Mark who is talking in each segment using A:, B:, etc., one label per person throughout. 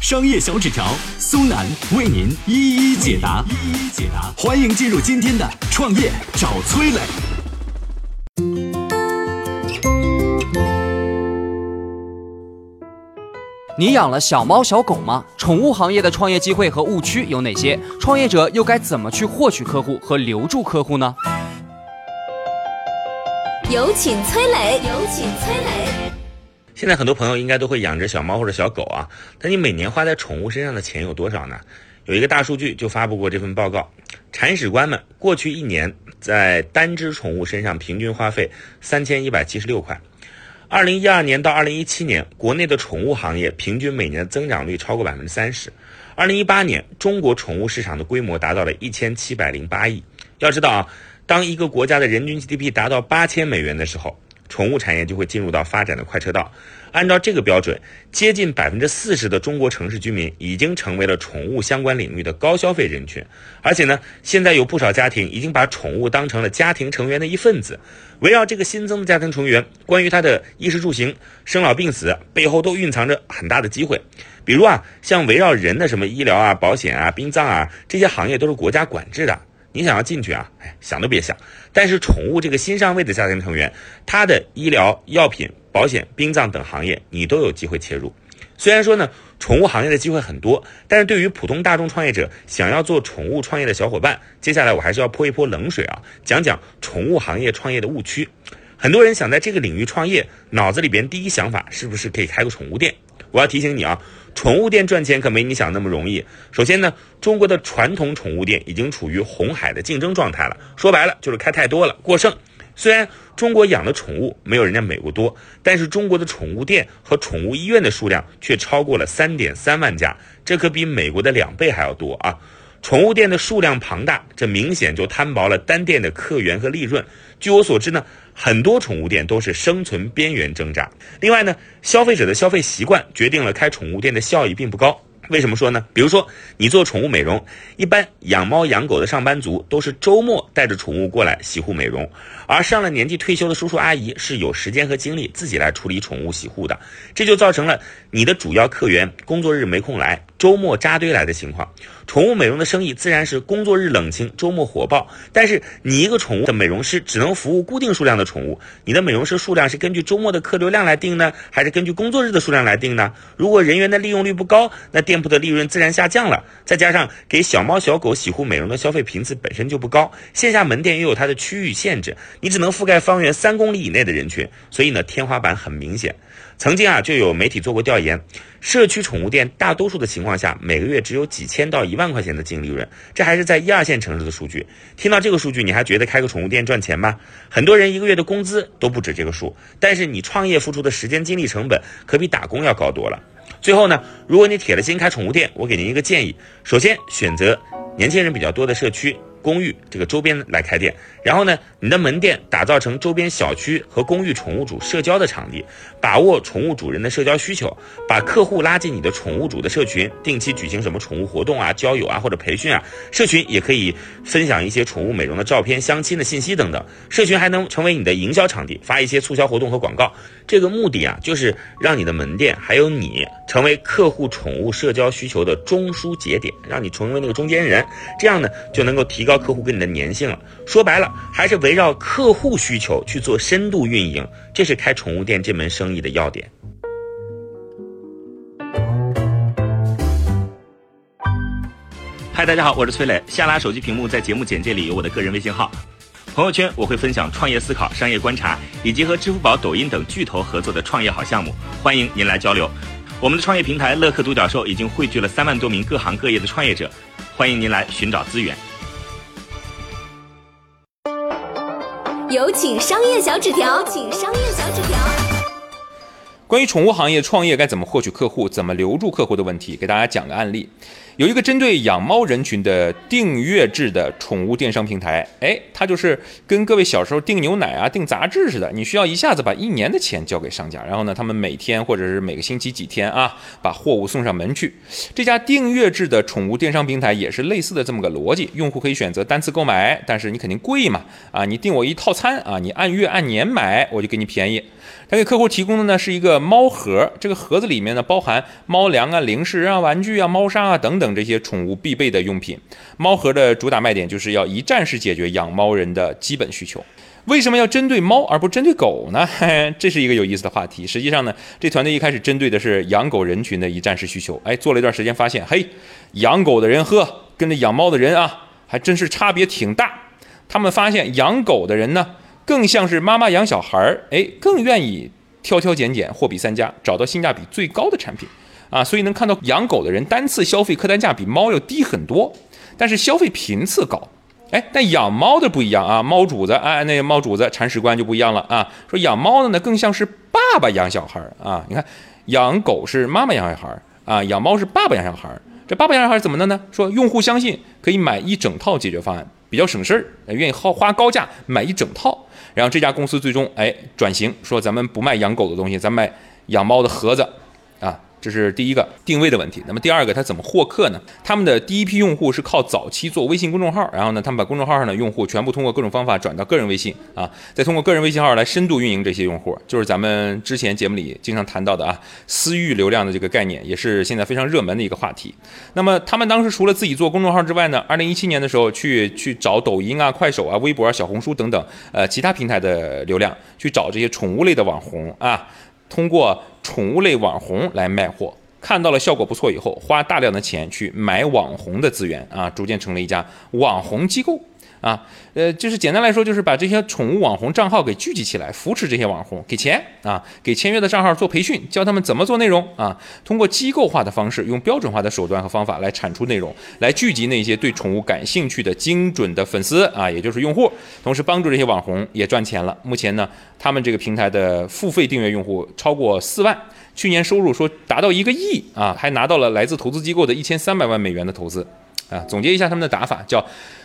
A: 商业小纸条，苏南为您一一解答，一一解答。欢迎进入今天的创业找崔磊。
B: 你养了小猫小狗吗？宠物行业的创业机会和误区有哪些？创业者又该怎么去获取客户和留住客户呢？
C: 有请崔磊，有请崔磊。
D: 现在很多朋友应该都会养只小猫或者小狗啊，但你每年花在宠物身上的钱有多少呢？有一个大数据就发布过这份报告，铲屎官们过去一年在单只宠物身上平均花费三千一百七十六块。二零一二年到二零一七年，国内的宠物行业平均每年的增长率超过百分之三十。二零一八年，中国宠物市场的规模达到了一千七百零八亿。要知道啊，当一个国家的人均 GDP 达到八千美元的时候。宠物产业就会进入到发展的快车道。按照这个标准，接近百分之四十的中国城市居民已经成为了宠物相关领域的高消费人群。而且呢，现在有不少家庭已经把宠物当成了家庭成员的一份子。围绕这个新增的家庭成员，关于他的衣食住行、生老病死背后都蕴藏着很大的机会。比如啊，像围绕人的什么医疗啊、保险啊、殡葬啊这些行业都是国家管制的。你想要进去啊？哎，想都别想。但是宠物这个新上位的家庭成员，它的医疗、药品、保险、殡葬等行业，你都有机会切入。虽然说呢，宠物行业的机会很多，但是对于普通大众创业者，想要做宠物创业的小伙伴，接下来我还是要泼一泼冷水啊，讲讲宠物行业创业的误区。很多人想在这个领域创业，脑子里边第一想法是不是可以开个宠物店？我要提醒你啊。宠物店赚钱可没你想那么容易。首先呢，中国的传统宠物店已经处于红海的竞争状态了。说白了就是开太多了，过剩。虽然中国养的宠物没有人家美国多，但是中国的宠物店和宠物医院的数量却超过了三点三万家，这可比美国的两倍还要多啊！宠物店的数量庞大，这明显就摊薄了单店的客源和利润。据我所知呢，很多宠物店都是生存边缘挣扎。另外呢，消费者的消费习惯决定了开宠物店的效益并不高。为什么说呢？比如说，你做宠物美容，一般养猫养狗的上班族都是周末带着宠物过来洗护美容，而上了年纪退休的叔叔阿姨是有时间和精力自己来处理宠物洗护的，这就造成了你的主要客源工作日没空来，周末扎堆来的情况。宠物美容的生意自然是工作日冷清，周末火爆。但是你一个宠物的美容师只能服务固定数量的宠物，你的美容师数量是根据周末的客流量来定呢，还是根据工作日的数量来定呢？如果人员的利用率不高，那店铺的利润自然下降了。再加上给小猫小狗洗护美容的消费频次本身就不高，线下门店又有它的区域限制，你只能覆盖方圆三公里以内的人群，所以呢，天花板很明显。曾经啊，就有媒体做过调研，社区宠物店大多数的情况下，每个月只有几千到一万万块钱的净利润，这还是在一二线城市的数据。听到这个数据，你还觉得开个宠物店赚钱吗？很多人一个月的工资都不止这个数，但是你创业付出的时间、精力成本可比打工要高多了。最后呢，如果你铁了心开宠物店，我给您一个建议：首先选择年轻人比较多的社区。公寓这个周边来开店，然后呢，你的门店打造成周边小区和公寓宠物主社交的场地，把握宠物主人的社交需求，把客户拉进你的宠物主的社群，定期举行什么宠物活动啊、交友啊或者培训啊，社群也可以分享一些宠物美容的照片、相亲的信息等等，社群还能成为你的营销场地，发一些促销活动和广告。这个目的啊，就是让你的门店还有你成为客户宠物社交需求的中枢节点，让你成为那个中间人，这样呢就能够提高。高客户跟你的粘性了，说白了还是围绕客户需求去做深度运营，这是开宠物店这门生意的要点。嗨，大家好，我是崔磊。下拉手机屏幕，在节目简介里有我的个人微信号。朋友圈我会分享创业思考、商业观察，以及和支付宝、抖音等巨头合作的创业好项目，欢迎您来交流。我们的创业平台乐客独角兽已经汇聚了三万多名各行各业的创业者，欢迎您来寻找资源。
C: 有请商业小纸条，请商业小纸条。
E: 关于宠物行业创业该怎么获取客户、怎么留住客户的问题，给大家讲个案例。有一个针对养猫人群的订阅制的宠物电商平台，哎，它就是跟各位小时候订牛奶啊、订杂志似的，你需要一下子把一年的钱交给商家，然后呢，他们每天或者是每个星期几天啊，把货物送上门去。这家订阅制的宠物电商平台也是类似的这么个逻辑，用户可以选择单次购买，但是你肯定贵嘛，啊，你订我一套餐啊，你按月按年买，我就给你便宜。他给客户提供的呢是一个猫盒，这个盒子里面呢包含猫粮啊、零食啊、玩具啊、猫砂啊等等这些宠物必备的用品。猫盒的主打卖点就是要一站式解决养猫人的基本需求。为什么要针对猫而不针对狗呢？这是一个有意思的话题。实际上呢，这团队一开始针对的是养狗人群的一站式需求。哎，做了一段时间，发现嘿，养狗的人呵，跟着养猫的人啊，还真是差别挺大。他们发现养狗的人呢。更像是妈妈养小孩儿，哎，更愿意挑挑拣拣，货比三家，找到性价比最高的产品啊！所以能看到养狗的人单次消费客单价比猫要低很多，但是消费频次高。哎，但养猫的不一样啊，猫主子哎，那个猫主子铲屎官就不一样了啊。说养猫的呢，更像是爸爸养小孩儿啊。你看，养狗是妈妈养小孩儿啊，养猫是爸爸养小孩儿。这爸爸养小孩怎么的呢？说用户相信可以买一整套解决方案，比较省事儿，愿意花花高价买一整套。然后这家公司最终哎转型，说咱们不卖养狗的东西，咱卖养猫的盒子，这是第一个定位的问题。那么第二个，它怎么获客呢？他们的第一批用户是靠早期做微信公众号，然后呢，他们把公众号上的用户全部通过各种方法转到个人微信啊，再通过个人微信号来深度运营这些用户，就是咱们之前节目里经常谈到的啊，私域流量的这个概念，也是现在非常热门的一个话题。那么他们当时除了自己做公众号之外呢，二零一七年的时候去去找抖音啊、快手啊、微博啊、小红书等等呃其他平台的流量，去找这些宠物类的网红啊。通过宠物类网红来卖货，看到了效果不错以后，花大量的钱去买网红的资源啊，逐渐成了一家网红机构。啊，呃，就是简单来说，就是把这些宠物网红账号给聚集起来，扶持这些网红，给钱啊，给签约的账号做培训，教他们怎么做内容啊，通过机构化的方式，用标准化的手段和方法来产出内容，来聚集那些对宠物感兴趣的精准的粉丝啊，也就是用户，同时帮助这些网红也赚钱了。目前呢，他们这个平台的付费订阅用户超过四万，去年收入说达到一个亿啊，还拿到了来自投资机构的一千三百万美元的投资。啊，总结一下他们的打法，叫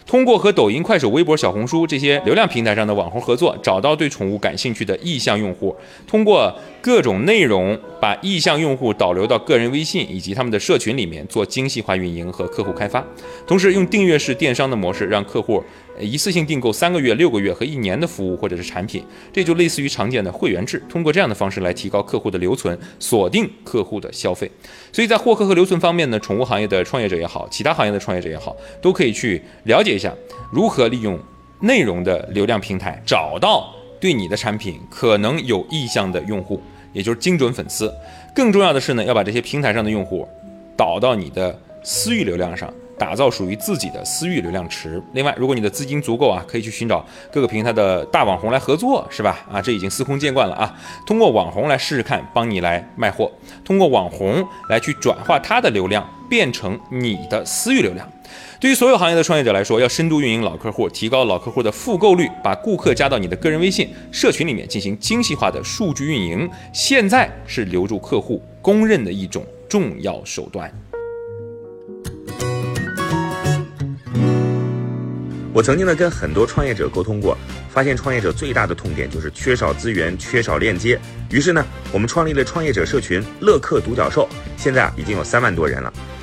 E: 通过和抖音、快手、微博、小红书这些流量平台上的网红合作，找到对宠物感兴趣的意向用户，通过各种内容把意向用户导流到个人微信以及他们的社群里面做精细化运营和客户开发，同时用订阅式电商的模式让客户。一次性订购三个月、六个月和一年的服务或者是产品，这就类似于常见的会员制。通过这样的方式来提高客户的留存，锁定客户的消费。所以在获客和留存方面呢，宠物行业的创业者也好，其他行业的创业者也好，都可以去了解一下如何利用内容的流量平台，找到对你的产品可能有意向的用户，也就是精准粉丝。更重要的是呢，要把这些平台上的用户导到你的私域流量上。打造属于自己的私域流量池。另外，如果你的资金足够啊，可以去寻找各个平台的大网红来合作，是吧？啊，这已经司空见惯了啊。通过网红来试试看，帮你来卖货，通过网红来去转化他的流量，变成你的私域流量。对于所有行业的创业者来说，要深度运营老客户，提高老客户的复购率，把顾客加到你的个人微信社群里面进行精细化的数据运营，现在是留住客户公认的一种重要手段。
D: 我曾经呢跟很多创业者沟通过，发现创业者最大的痛点就是缺少资源、缺少链接。于是呢，我们创立了创业者社群“乐客独角兽”，现在啊已经有三万多人了。